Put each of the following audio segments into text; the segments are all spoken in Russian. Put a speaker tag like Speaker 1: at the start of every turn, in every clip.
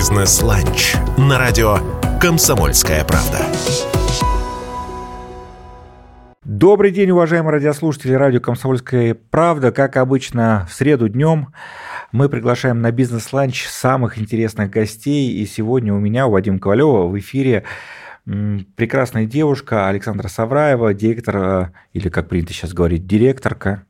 Speaker 1: Бизнес-ланч на радио «Комсомольская правда».
Speaker 2: Добрый день, уважаемые радиослушатели радио «Комсомольская правда». Как обычно, в среду днем мы приглашаем на бизнес-ланч самых интересных гостей. И сегодня у меня, у Вадима Ковалева, в эфире прекрасная девушка Александра Савраева, директор, э, или как принято сейчас говорить, директорка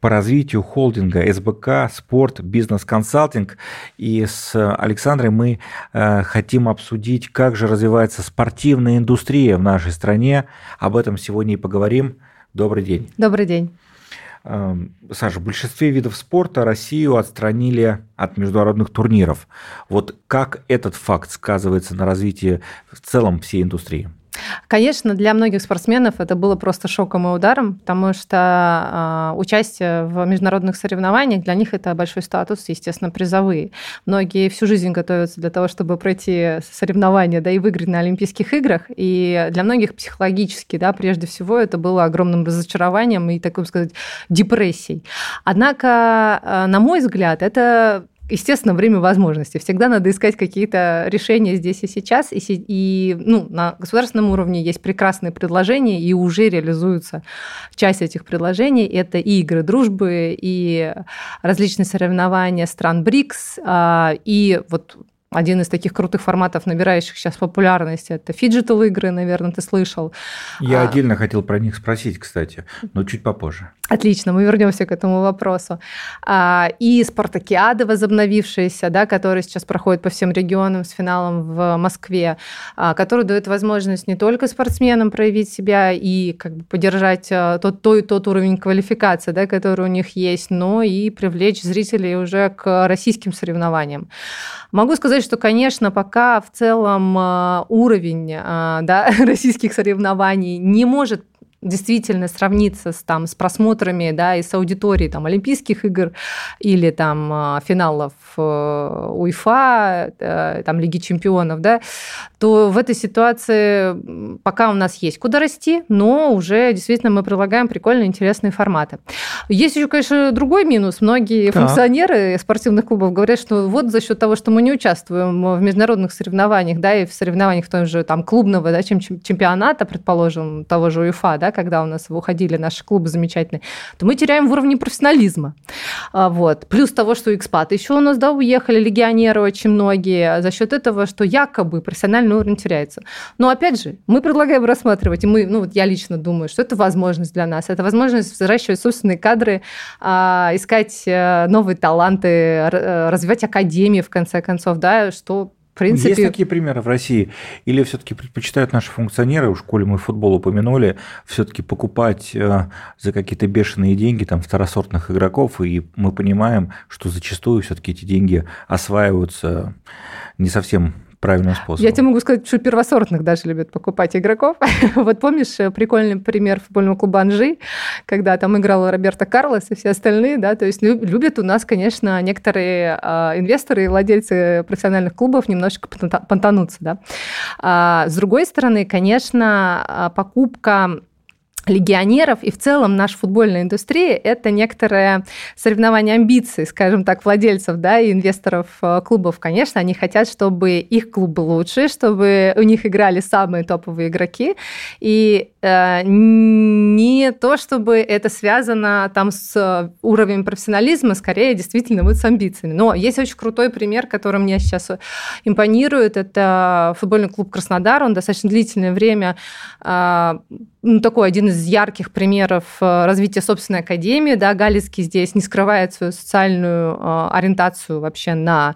Speaker 2: по развитию холдинга СБК «Спорт Бизнес Консалтинг». И с Александрой мы э, хотим обсудить, как же развивается спортивная индустрия в нашей стране. Об этом сегодня и поговорим. Добрый день.
Speaker 3: Добрый день.
Speaker 2: Эм, Саша, в большинстве видов спорта Россию отстранили от международных турниров. Вот как этот факт сказывается на развитии в целом всей индустрии?
Speaker 3: Конечно, для многих спортсменов это было просто шоком и ударом, потому что э, участие в международных соревнованиях для них это большой статус, естественно, призовые. Многие всю жизнь готовятся для того, чтобы пройти соревнования, да, и выиграть на Олимпийских играх. И для многих психологически, да, прежде всего, это было огромным разочарованием и, так сказать, депрессией. Однако, э, на мой взгляд, это естественно, время возможностей. Всегда надо искать какие-то решения здесь и сейчас. И, и ну, на государственном уровне есть прекрасные предложения, и уже реализуются часть этих предложений. Это и игры дружбы, и различные соревнования стран БРИКС, а, и вот один из таких крутых форматов, набирающих сейчас популярность, это фиджитал игры, наверное, ты слышал.
Speaker 2: Я а... отдельно хотел про них спросить, кстати, но чуть попозже.
Speaker 3: Отлично, мы вернемся к этому вопросу. А, и спартакиады возобновившиеся, да, которые сейчас проходят по всем регионам с финалом в Москве, а, которые дают возможность не только спортсменам проявить себя и как бы поддержать а, тот, тот, тот уровень квалификации, да, который у них есть, но и привлечь зрителей уже к российским соревнованиям. Могу сказать, что, конечно, пока в целом уровень да, российских соревнований не может действительно сравниться с, там, с просмотрами да, и с аудиторией там, Олимпийских игр или там, а, финалов э, УЕФА, э, там, Лиги чемпионов, да, то в этой ситуации пока у нас есть куда расти, но уже действительно мы предлагаем прикольные, интересные форматы. Есть еще, конечно, другой минус. Многие так. функционеры спортивных клубов говорят, что вот за счет того, что мы не участвуем в международных соревнованиях, да, и в соревнованиях в том же там клубного да, чемпионата, предположим, того же УЕФА, да, когда у нас выходили наши клубы замечательные, то мы теряем в уровне профессионализма. А, вот. Плюс того, что экспаты еще у нас да, уехали, легионеры очень многие, за счет этого, что якобы профессиональный уровень теряется. Но опять же, мы предлагаем рассматривать, и мы, ну вот я лично думаю, что это возможность для нас, это возможность взращивать собственные кадры, а, искать э, новые таланты, э, развивать академии, в конце концов, да, что
Speaker 2: принципе... Есть такие примеры в России? Или все-таки предпочитают наши функционеры, в школе мы футбол упомянули, все-таки покупать э, за какие-то бешеные деньги там второсортных игроков, и мы понимаем, что зачастую все-таки эти деньги осваиваются не совсем правильным способом.
Speaker 3: Я тебе могу сказать, что первосортных даже любят покупать игроков. вот помнишь э, прикольный пример футбольного клуба Анжи, когда там играл Роберто Карлос и все остальные, да, то есть любят у нас, конечно, некоторые э, инвесторы и владельцы профессиональных клубов немножечко понтануться, да. А, с другой стороны, конечно, а, покупка легионеров и в целом наша футбольная индустрия – это некоторое соревнование амбиций, скажем так, владельцев да, и инвесторов э, клубов. Конечно, они хотят, чтобы их клуб был лучше, чтобы у них играли самые топовые игроки. И э, не то, чтобы это связано там с уровнем профессионализма, скорее действительно вот с амбициями. Но есть очень крутой пример, который мне сейчас импонирует. Это футбольный клуб «Краснодар». Он достаточно длительное время э, ну, такой один из ярких примеров э, развития собственной академии. Да, Галицкий здесь не скрывает свою социальную э, ориентацию вообще на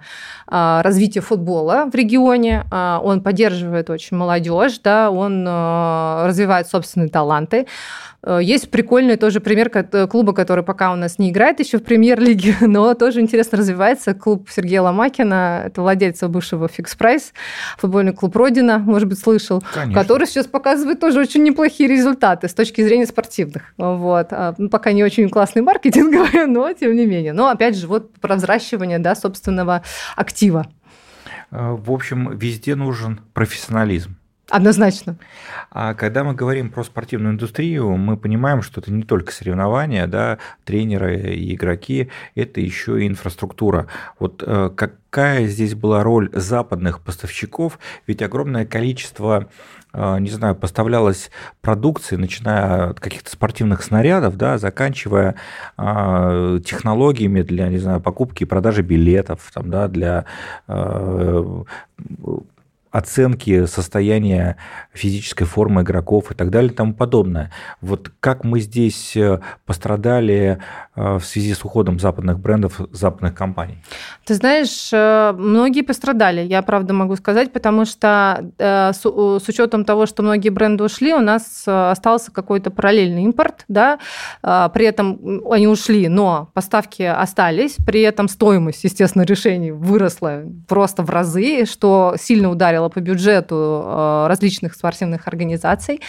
Speaker 3: э, развитие футбола в регионе. Он поддерживает очень молодежь, да, он развивает собственные таланты. Есть прикольный тоже пример клуба, который пока у нас не играет еще в премьер-лиге, но тоже интересно развивается. Клуб Сергея Ломакина, это владельца бывшего Фикс Прайс, футбольный клуб Родина, может быть, слышал, Конечно. который сейчас показывает тоже очень неплохие результаты с точки зрения спортивных. Вот. А, ну, пока не очень классный маркетинговый, но тем не менее. Но опять же, вот про взращивание да, собственного актива.
Speaker 2: Э, в общем, везде нужен профессионализм.
Speaker 3: Однозначно.
Speaker 2: А когда мы говорим про спортивную индустрию, мы понимаем, что это не только соревнования, да, тренеры и игроки, это еще и инфраструктура. Вот э, какая здесь была роль западных поставщиков? Ведь огромное количество э, не знаю, поставлялась продукции, начиная от каких-то спортивных снарядов, да, заканчивая э, технологиями для, не знаю, покупки и продажи билетов, там, да, для оценки состояния физической формы игроков и так далее и тому подобное. Вот как мы здесь э, пострадали э, в связи с уходом западных брендов, западных компаний?
Speaker 3: Ты знаешь, э, многие пострадали, я правда могу сказать, потому что с, учетом того, что многие бренды ушли, у нас остался какой-то параллельный импорт, да, при этом они ушли, но поставки остались, при этом стоимость, естественно, решений выросла просто в разы, что сильно ударило ударило по бюджету э, различных спортивных организаций.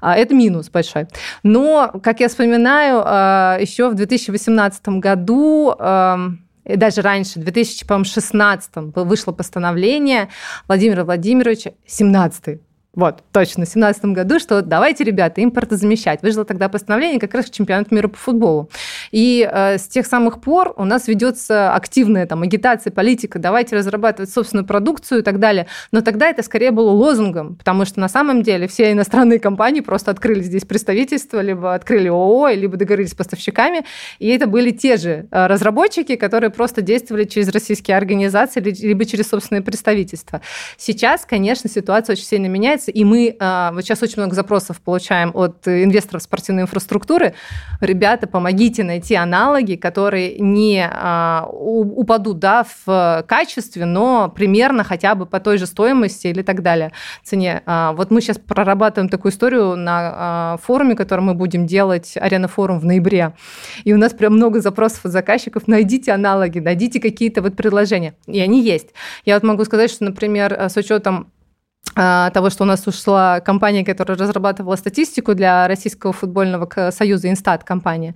Speaker 3: А, это минус большой. Но, как я вспоминаю, э, еще в 2018 году эм, и даже раньше, в 2016 вышло постановление Владимира Владимировича, 17 вот, точно, в 2017 году, что давайте, ребята, импортозамещать. Вышло тогда постановление как раз к чемпионату мира по футболу. И э, с тех самых пор у нас ведется активная там агитация, политика, давайте разрабатывать собственную продукцию и так далее. Но тогда это скорее было лозунгом, потому что на самом деле все иностранные компании просто открыли здесь представительство, либо открыли ООО, либо договорились с поставщиками, и это были те же э, разработчики, которые просто действовали через российские организации, либо через собственные представительства. Сейчас, конечно, ситуация очень сильно меняется, и мы а, вот сейчас очень много запросов получаем от инвесторов спортивной инфраструктуры. Ребята, помогите найти аналоги, которые не а, упадут да, в качестве, но примерно хотя бы по той же стоимости или так далее цене. А, вот мы сейчас прорабатываем такую историю на форуме, который мы будем делать, Арена форум в ноябре. И у нас прям много запросов от заказчиков. Найдите аналоги, найдите какие-то вот предложения. И они есть. Я вот могу сказать, что, например, с учетом того, что у нас ушла компания, которая разрабатывала статистику для Российского футбольного союза, Инстат компания.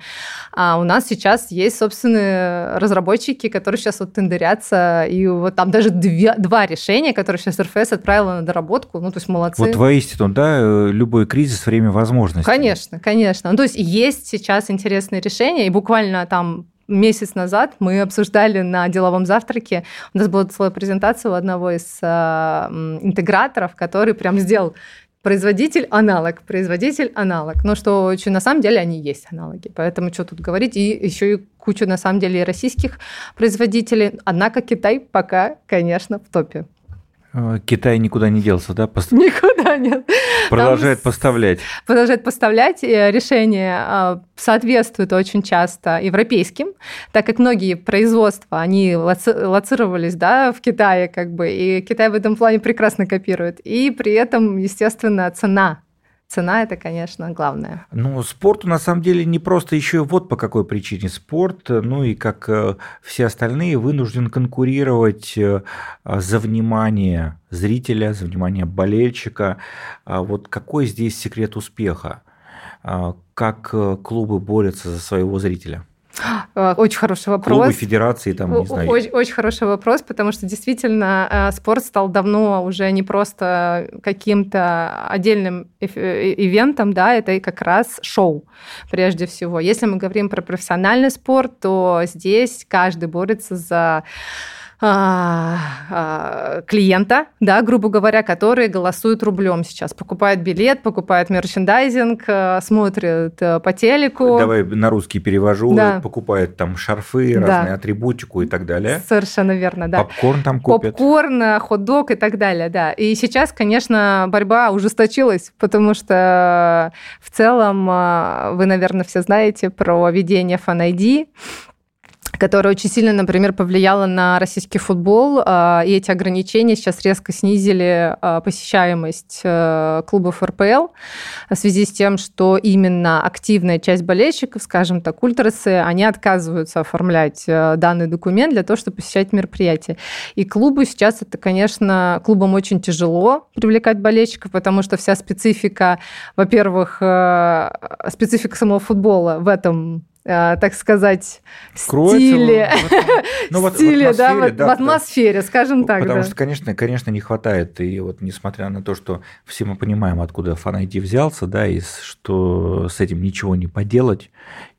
Speaker 3: А у нас сейчас есть собственные разработчики, которые сейчас вот тендерятся, и вот там даже две, два решения, которые сейчас РФС отправила на доработку, ну, то есть молодцы.
Speaker 2: Вот воистину, да, любой кризис – время возможностей.
Speaker 3: Конечно, конечно. Ну, то есть есть сейчас интересные решения, и буквально там месяц назад мы обсуждали на деловом завтраке, у нас была целая презентация у одного из э, интеграторов, который прям сделал производитель аналог, производитель аналог. Но что очень на самом деле они есть аналоги. Поэтому что тут говорить. И еще и кучу на самом деле российских производителей. Однако Китай пока, конечно, в топе.
Speaker 2: Э, Китай никуда не делся, да?
Speaker 3: Пост... Никуда нет.
Speaker 2: Продолжает Там поставлять.
Speaker 3: Продолжает поставлять. И решения а, соответствуют очень часто европейским, так как многие производства, они лоци... лоцировались да, в Китае, как бы, и Китай в этом плане прекрасно копирует. И при этом, естественно, цена цена это, конечно, главное.
Speaker 2: Ну, спорту на самом деле не просто еще вот по какой причине спорт, ну и как э, все остальные вынужден конкурировать э, за внимание зрителя, за внимание болельщика. А вот какой здесь секрет успеха? А как э, клубы борются за своего зрителя?
Speaker 3: Э, очень хороший вопрос.
Speaker 2: Клубы, федерации, там, не знаю.
Speaker 3: Очень, очень хороший вопрос, потому что действительно э, спорт стал давно уже не просто каким-то отдельным э, ивентом, да, это и как раз шоу, прежде всего. Если мы говорим про профессиональный спорт, то здесь каждый борется за а, а, клиента, да, грубо говоря, которые голосуют рублем сейчас. Покупают билет, покупают мерчендайзинг, э, смотрят э, по телеку.
Speaker 2: Давай на русский перевожу. Да. Покупают там шарфы, да. разные атрибутику и так далее.
Speaker 3: Совершенно верно, да.
Speaker 2: Попкорн там купят.
Speaker 3: Попкорн, э, хот-дог и так далее, да. И сейчас, конечно, борьба ужесточилась, потому что в целом вы, наверное, все знаете про введение Fan ID, которая очень сильно, например, повлияла на российский футбол. А, и эти ограничения сейчас резко снизили а, посещаемость э, клубов РПЛ в связи с тем, что именно активная часть болельщиков, скажем так, ультрасы, они отказываются оформлять э, данный документ для того, чтобы посещать мероприятия. И клубы сейчас это, конечно, клубам очень тяжело привлекать болельщиков, потому что вся специфика, во-первых, э, специфика самого футбола в этом так сказать, стиле,
Speaker 2: ну,
Speaker 3: стиле, да, в атмосфере, скажем так.
Speaker 2: Потому что, конечно, конечно, не хватает, и вот несмотря на то, что все мы понимаем, откуда ID взялся, да, и что с этим ничего не поделать,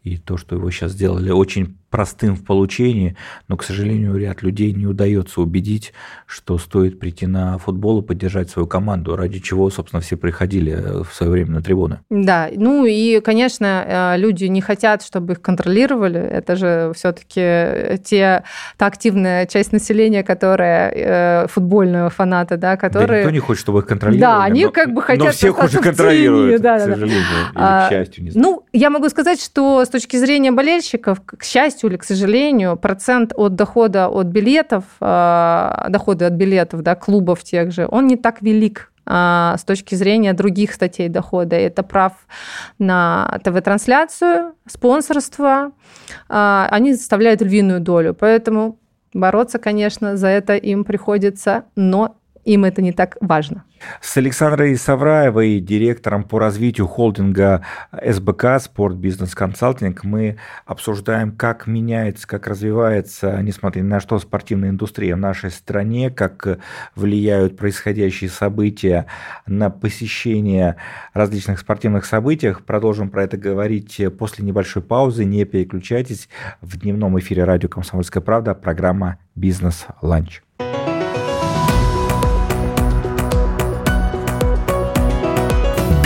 Speaker 2: и то, что его сейчас сделали очень простым в получении, но, к сожалению, ряд людей не удается убедить, что стоит прийти на футбол и поддержать свою команду, ради чего, собственно, все приходили э, в свое время на трибуны.
Speaker 3: Да, ну и, конечно, э, люди не хотят, чтобы их контролировали. Это же все-таки те, та активная часть населения, которая э, футбольного фаната, да, которые... Да
Speaker 2: никто не хочет, чтобы их контролировали.
Speaker 3: Да, они но, как бы хотят...
Speaker 2: Но всех уже контролируют, да, к сожалению, да. или
Speaker 3: а, к счастью. Не знаю. Ну, я могу сказать, что с точки зрения болельщиков, к счастью, счастью или к сожалению, процент от дохода от билетов, а, дохода от билетов да, клубов тех же, он не так велик а, с точки зрения других статей дохода. Это прав на ТВ-трансляцию, спонсорство. А, они составляют львиную долю. Поэтому бороться, конечно, за это им приходится, но им это не так важно.
Speaker 2: С Александрой Савраевой, директором по развитию холдинга СБК «Спорт Бизнес Консалтинг», мы обсуждаем, как меняется, как развивается, несмотря на что, спортивная индустрия в нашей стране, как влияют происходящие события на посещение различных спортивных событий. Продолжим про это говорить после небольшой паузы. Не переключайтесь. В дневном эфире радио «Комсомольская правда» программа «Бизнес-ланч».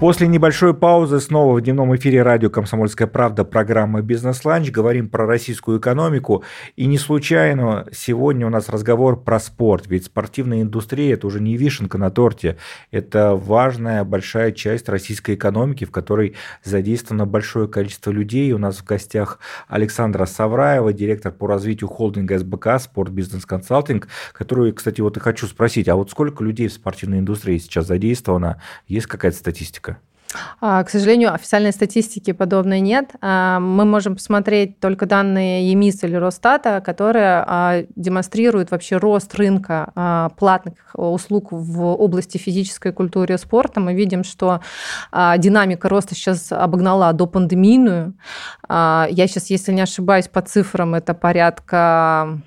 Speaker 2: После небольшой паузы снова в дневном эфире радио «Комсомольская правда» программа «Бизнес-ланч». Говорим про российскую экономику. И не случайно сегодня у нас разговор про спорт. Ведь спортивная индустрия – это уже не вишенка на торте. Это важная большая часть российской экономики, в которой задействовано большое количество людей. У нас в гостях Александра Савраева, директор по развитию холдинга СБК «Спорт Бизнес Консалтинг», которую, кстати, вот и хочу спросить, а вот сколько людей в спортивной индустрии сейчас задействовано? Есть какая-то статистика?
Speaker 3: А, к сожалению, официальной статистики подобной нет. А, мы можем посмотреть только данные ЕМИС или Росстата, которые а, демонстрируют вообще рост рынка платных услуг в области физической культуры и спорта. Мы видим, что динамика роста сейчас обогнала до пандемийную. Я сейчас, если не ошибаюсь, по цифрам это порядка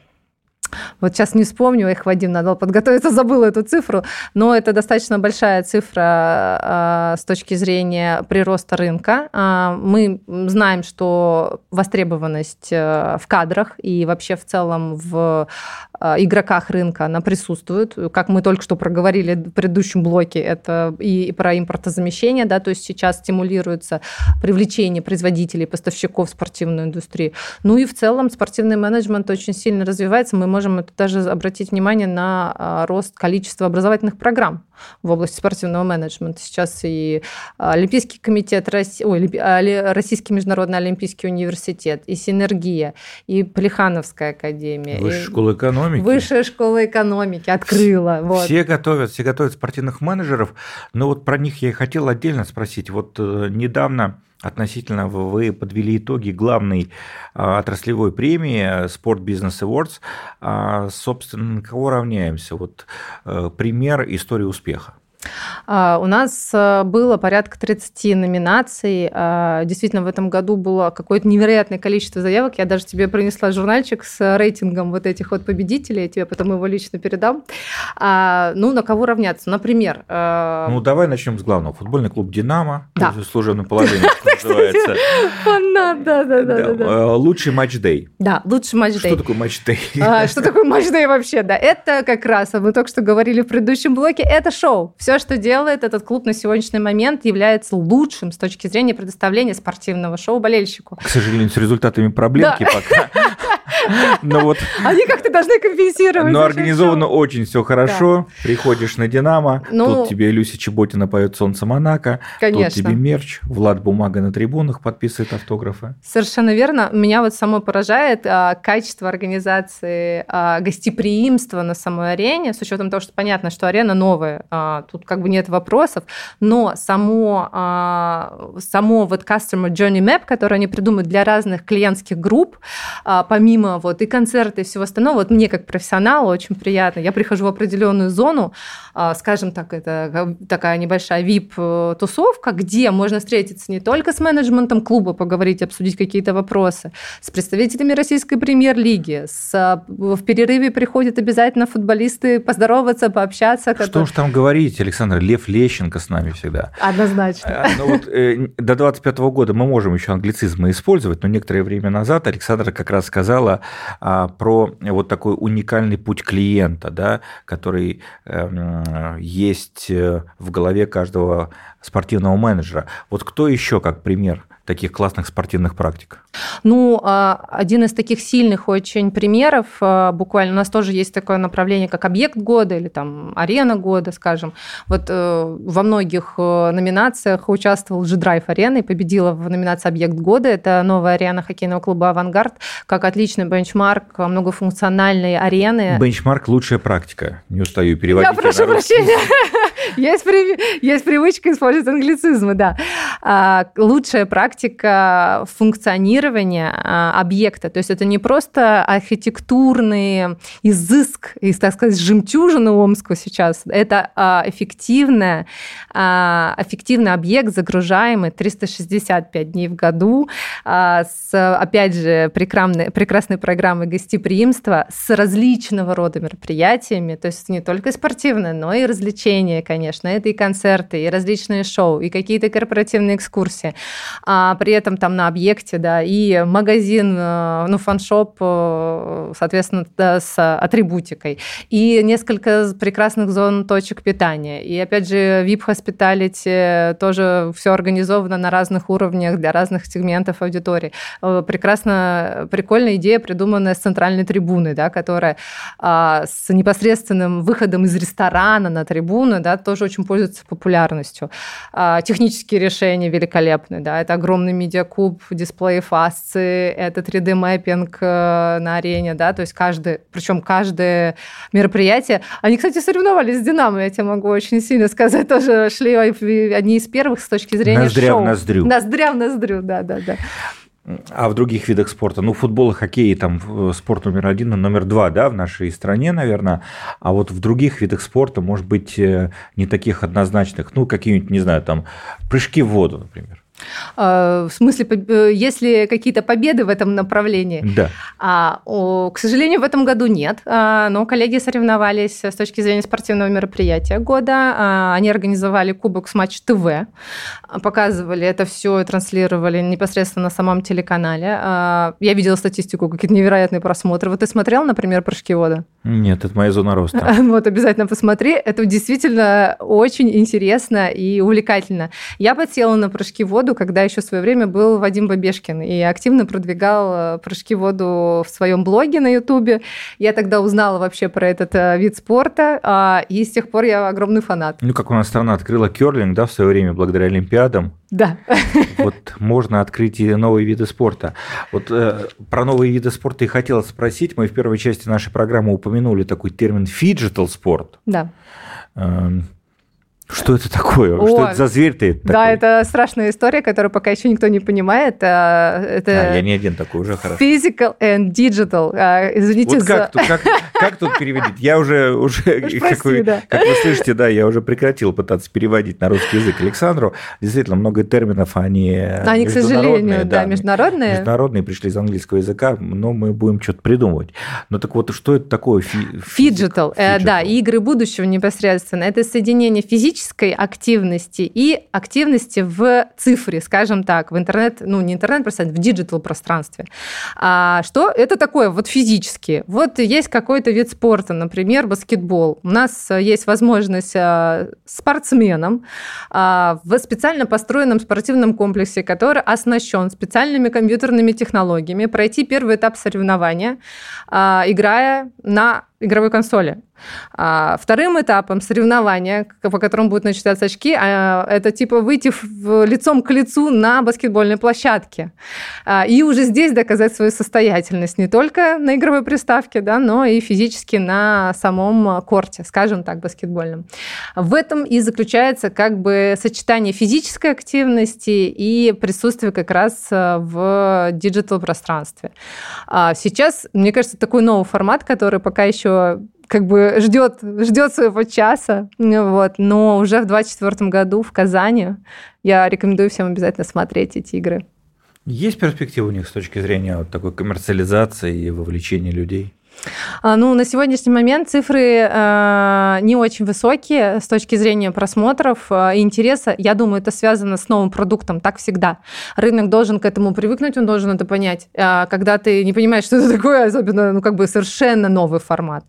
Speaker 3: вот сейчас не вспомню их, Вадим, надо подготовиться, забыла эту цифру, но это достаточно большая цифра э, с точки зрения прироста рынка. Э, мы знаем, что востребованность э, в кадрах и вообще в целом в игроках рынка, она присутствует. Как мы только что проговорили в предыдущем блоке, это и про импортозамещение, да, то есть сейчас стимулируется привлечение производителей, поставщиков в спортивную индустрию. Ну и в целом спортивный менеджмент очень сильно развивается. Мы можем это даже обратить внимание на а, рост количества образовательных программ в области спортивного менеджмента. Сейчас и Олимпийский комитет, ой, а, Российский международный олимпийский университет, и Синергия, и Плехановская академия.
Speaker 2: Высшая школа экономики.
Speaker 3: Высшая школа экономики открыла.
Speaker 2: Вот. Все готовят, все готовят спортивных менеджеров, но вот про них я и хотел отдельно спросить. Вот э, недавно относительно вы подвели итоги главной а, отраслевой премии Sport Business Awards. А, собственно, на кого равняемся? Вот э, пример истории успеха.
Speaker 3: А, у нас э, было порядка 30 номинаций. А, действительно, в этом году было какое-то невероятное количество заявок. Я даже тебе принесла журнальчик с рейтингом вот этих вот победителей. Я тебе потом его лично передам. А, ну, на кого равняться? Например...
Speaker 2: Э, ну, давай начнем с главного. Футбольный клуб «Динамо». Да. Служебное положение называется.
Speaker 3: Фанат, да, да, да.
Speaker 2: Э, лучший матч-дей.
Speaker 3: Да, лучший матч-дей.
Speaker 2: Что такое матч-дей?
Speaker 3: Что такое матч-дей вообще? Да, это как раз, мы только что говорили в предыдущем блоке, это шоу. Все, что делает этот клуб на сегодняшний момент, является лучшим с точки зрения предоставления спортивного шоу болельщику.
Speaker 2: К сожалению, с результатами проблемки да. пока.
Speaker 3: Но вот... Они как-то должны компенсировать.
Speaker 2: Но организовано шоу. очень все хорошо. Да. Приходишь на Динамо, ну, тут тебе Люся Чеботина поет «Солнце Монако», Конечно. тут тебе мерч, Влад Бумага на трибунах подписывает автографы.
Speaker 3: Совершенно верно. Меня вот само поражает а, качество организации а, гостеприимства на самой арене, с учетом того, что понятно, что арена новая, а, тут как бы нет вопросов, но само, а, само вот Customer Journey Map, которое они придумают для разных клиентских групп, а, помимо вот, и концерты, и всего остального. Вот мне как профессионалу очень приятно. Я прихожу в определенную зону, а, скажем так, это такая небольшая VIP-тусовка, где можно встретиться не только с менеджментом клуба, поговорить, обсудить какие-то вопросы, с представителями российской премьер-лиги, с, в перерыве приходят обязательно футболисты поздороваться, пообщаться.
Speaker 2: Что уж там говорить, Александр, Лев Лещенко с нами всегда.
Speaker 3: Однозначно.
Speaker 2: Ну вот э, до 25 года мы можем еще англицизмы использовать, но некоторое время назад Александра как раз сказала а, про вот такой уникальный путь клиента, да, который эм, есть э, в голове каждого спортивного менеджера. Вот кто еще как пример таких классных спортивных практик?
Speaker 3: Ну, а, один из таких сильных очень примеров, а, буквально у нас тоже есть такое направление, как объект года или там арена года, скажем. Вот э, во многих э, номинациях участвовал G-Drive Арена и победила в номинации объект года. Это новая арена хоккейного клуба «Авангард», как отличный бенчмарк многофункциональной арены.
Speaker 2: Бенчмарк – лучшая практика. Не устаю переводить.
Speaker 3: Я прошу прощения. Есть, есть привычка использовать англицизмы, да. А, лучшая практика функционирования а, объекта. То есть это не просто архитектурный изыск, и, так сказать, жемчужина Омска сейчас. Это а, эффективная, эффективный объект, загружаемый 365 дней в году, с, опять же, прекрасной, прекрасной программой гостеприимства, с различного рода мероприятиями. То есть не только спортивное, но и развлечения, конечно. Это и концерты, и различные шоу, и какие-то корпоративные экскурсии. А при этом там на объекте, да, и магазин, э, ну, фаншоп, э, соответственно, да, с атрибутикой, и несколько прекрасных зон точек питания. И, опять же, VIP-хоспиталити тоже все организовано на разных уровнях для разных сегментов аудитории. Э, прекрасно, прикольная идея, придуманная с центральной трибуны, да, которая а, с непосредственным выходом из ресторана на трибуну, да, тоже очень пользуется популярностью. А, технические решения великолепны, да, это огромный медиакуб, дисплей фасции, это 3D-мэппинг э, на арене, да, то есть каждый, причем каждое мероприятие, они, кстати, соревновались с Динамо, я тебе могу очень сильно сказать, тоже шли одни из первых с точки зрения
Speaker 2: Ноздря
Speaker 3: шоу.
Speaker 2: в ноздрю.
Speaker 3: Ноздря в ноздрю, да, да, да.
Speaker 2: А в других видах спорта? Ну, футбол и хоккей, там спорт номер один и номер два, да, в нашей стране, наверное. А вот в других видах спорта, может быть, э, не таких однозначных, ну, какие-нибудь, не знаю, там, прыжки в воду, например.
Speaker 3: А, в смысле, э, если какие-то победы в этом направлении?
Speaker 2: Да.
Speaker 3: А, о, к сожалению, в этом году нет. А, но коллеги соревновались с точки зрения спортивного мероприятия года. А, они организовали Кубок с Матч ТВ, показывали это все и транслировали непосредственно на самом телеканале. А, я видела статистику, какие-то невероятные просмотры. Вот ты смотрел, например, прыжки вода?
Speaker 2: Нет, это моя зона роста.
Speaker 3: Вот, обязательно посмотри. Это действительно очень интересно и увлекательно. Я подсела на прыжки в воду, когда еще в свое время был Вадим Бабешкин и активно продвигал э, прыжки в воду в своем блоге на Ютубе. Я тогда узнала вообще про этот э, вид спорта, а, и с тех пор я огромный фанат.
Speaker 2: Ну, как у нас страна открыла керлинг, да, в свое время, благодаря Олимпиадам.
Speaker 3: Да.
Speaker 2: Вот можно открыть и новые виды спорта. Вот э, про новые виды спорта и хотела спросить. Мы в первой части нашей программы упомянули такой термин «фиджитал спорт».
Speaker 3: Да.
Speaker 2: Эм, что это такое? О, что это за зверь ты?
Speaker 3: Да, такой? это страшная история, которую пока еще никто не понимает. А, это
Speaker 2: а, я не один такой, уже хорошо.
Speaker 3: Physical and digital. А, извините
Speaker 2: вот
Speaker 3: за...
Speaker 2: Как, тут, как, как тут переводить? Я уже, уже
Speaker 3: прости,
Speaker 2: как, вы,
Speaker 3: да.
Speaker 2: как вы слышите, да, я уже прекратил пытаться переводить на русский язык Александру. Действительно, много терминов, они
Speaker 3: Они, к сожалению, да, международные.
Speaker 2: Международные пришли из английского языка, но мы будем что-то придумывать. Но так вот, что это такое?
Speaker 3: Фиджитал, э, да, игры будущего непосредственно. Это соединение физической активности и активности в цифре, скажем так, в интернет, ну не интернет пространстве, в digital пространстве. А что это такое вот физически? Вот есть какой-то вид спорта, например, баскетбол. У нас есть возможность а, спортсменам а, в специально построенном спортивном комплексе, который оснащен специальными компьютерными технологиями, пройти первый этап соревнования, играя на игровой консоли. А вторым этапом соревнования, по которому будут начисляться очки, а, это типа выйти в, лицом к лицу на баскетбольной площадке. А, и уже здесь доказать свою состоятельность не только на игровой приставке, да, но и физически на самом корте, скажем так, баскетбольном. В этом и заключается как бы сочетание физической активности и присутствия как раз э, в диджитал-пространстве. А сейчас, мне кажется, такой новый формат, который пока еще как бы ждет, ждет своего часа, вот, но уже в 2024 году в Казани я рекомендую всем обязательно смотреть эти игры.
Speaker 2: Есть перспективы у них с точки зрения вот такой коммерциализации и вовлечения людей?
Speaker 3: А, ну, на сегодняшний момент цифры э, не очень высокие с точки зрения просмотров э, и интереса. Я думаю, это связано с новым продуктом, так всегда. Рынок должен к этому привыкнуть, он должен это понять. Э, когда ты не понимаешь, что это такое, особенно, ну, как бы совершенно новый формат,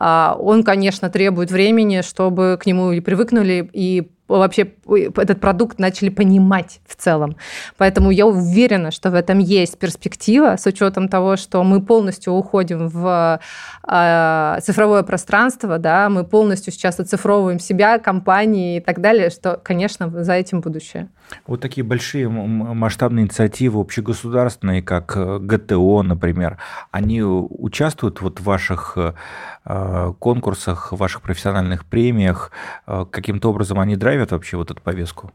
Speaker 3: э, он, конечно, требует времени, чтобы к нему и привыкнули, и вообще этот продукт начали понимать в целом. Поэтому я уверена, что в этом есть перспектива, с учетом того, что мы полностью уходим в э, цифровое пространство, да, мы полностью сейчас оцифровываем себя, компании и так далее, что, конечно, за этим будущее.
Speaker 2: Вот такие большие масштабные инициативы общегосударственные, как э, ГТО, например, они участвуют вот в ваших э, конкурсах, в ваших профессиональных премиях, э, каким-то образом они драйвят вообще вот эту повестку?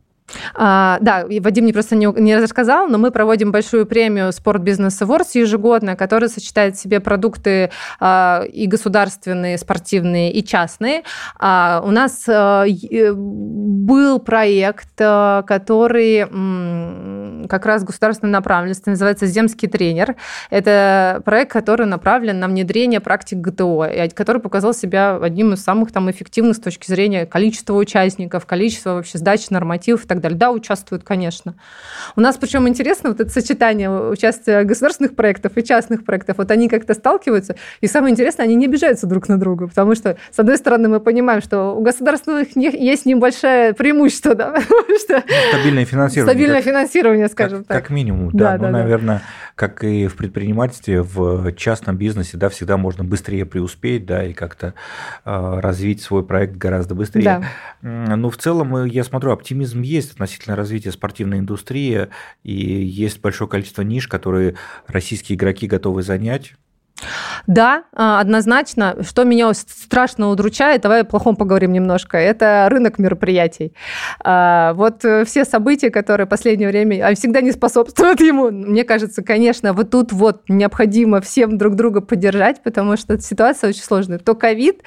Speaker 3: А, да, Вадим мне просто не, не рассказал, но мы проводим большую премию Sport Business Awards ежегодно, которая сочетает в себе продукты а, и государственные, спортивные, и частные. А, у нас а, был проект, а, который м, как раз государственной направленности, называется «Земский тренер». Это проект, который направлен на внедрение практик ГТО, который показал себя одним из самых там, эффективных с точки зрения количества участников, количества вообще сдачи нормативов и так так далее. Да, участвуют, конечно. У нас причем интересно вот это сочетание участия государственных проектов и частных проектов. Вот они как-то сталкиваются, и самое интересное, они не обижаются друг на друга, потому что, с одной стороны, мы понимаем, что у государственных есть небольшое преимущество, да,
Speaker 2: что... Стабильное финансирование.
Speaker 3: Стабильное финансирование, скажем
Speaker 2: как,
Speaker 3: так.
Speaker 2: Как минимум, да. да ну, да, наверное, да. как и в предпринимательстве, в частном бизнесе, да, всегда можно быстрее преуспеть, да, и как-то э, развить свой проект гораздо быстрее. Да. Ну, в целом, э, я смотрю, оптимизм есть, есть относительно развития спортивной индустрии, и есть большое количество ниш, которые российские игроки готовы занять.
Speaker 3: Да, а, однозначно. Что меня страшно удручает, давай о плохом поговорим немножко, это рынок мероприятий. А, вот э, все события, которые в последнее время всегда не способствуют ему, мне кажется, конечно, вот тут вот необходимо всем друг друга поддержать, потому что ситуация очень сложная. То ковид,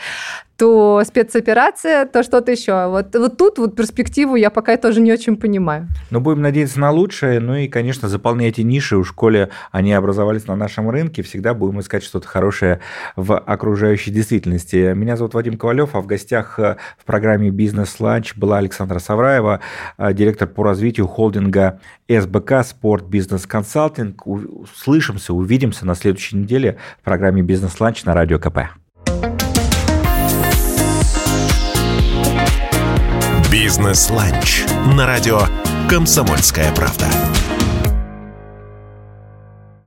Speaker 3: то спецоперация, то что-то еще. Вот, вот тут вот перспективу я пока тоже не очень понимаю.
Speaker 2: Но будем надеяться на лучшее. Ну и, конечно, заполняйте ниши. У школе они образовались на нашем рынке. Всегда будем искать что-то хорошее в окружающей действительности. Меня зовут Вадим Ковалев, а в гостях э, в программе «Бизнес-ланч» была Александра Савраева, э, директор по развитию холдинга СБК «Спорт Бизнес Консалтинг». Услышимся, увидимся на следующей неделе в программе «Бизнес-ланч» на Радио КП.
Speaker 1: Бизнес-ланч на радио «Комсомольская правда».